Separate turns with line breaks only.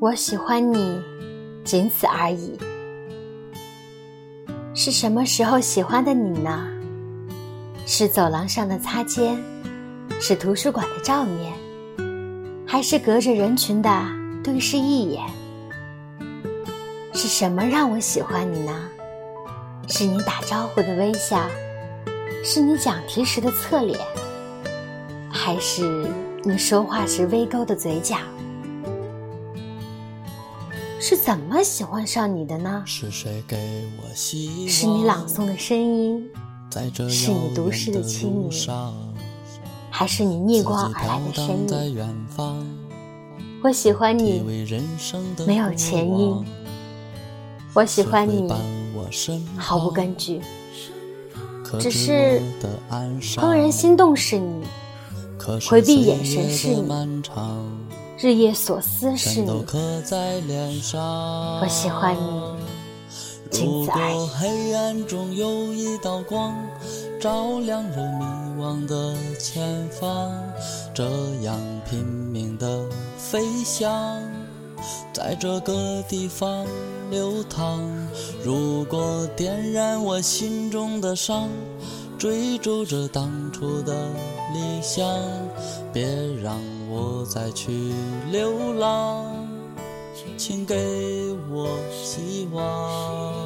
我喜欢你，仅此而已。是什么时候喜欢的你呢？是走廊上的擦肩，是图书馆的照面，还是隔着人群的对视一眼？是什么让我喜欢你呢？是你打招呼的微笑，是你讲题时的侧脸，还是你说话时微勾的嘴角？是怎么喜欢上你的呢？
是谁给我希
是你朗诵的声音，是你读诗的轻盈，还是你逆光而来的身影？我喜欢你，没有前因。我喜欢你，毫无根据，只是怦然心动是你，回避眼神是你，日夜所思是你。我喜欢你，仅此而已。
黑暗中有一道光，照亮着迷惘的前方，这样拼命的飞翔。在这个地方流淌。如果点燃我心中的伤，追逐着当初的理想，别让我再去流浪，请给我希望。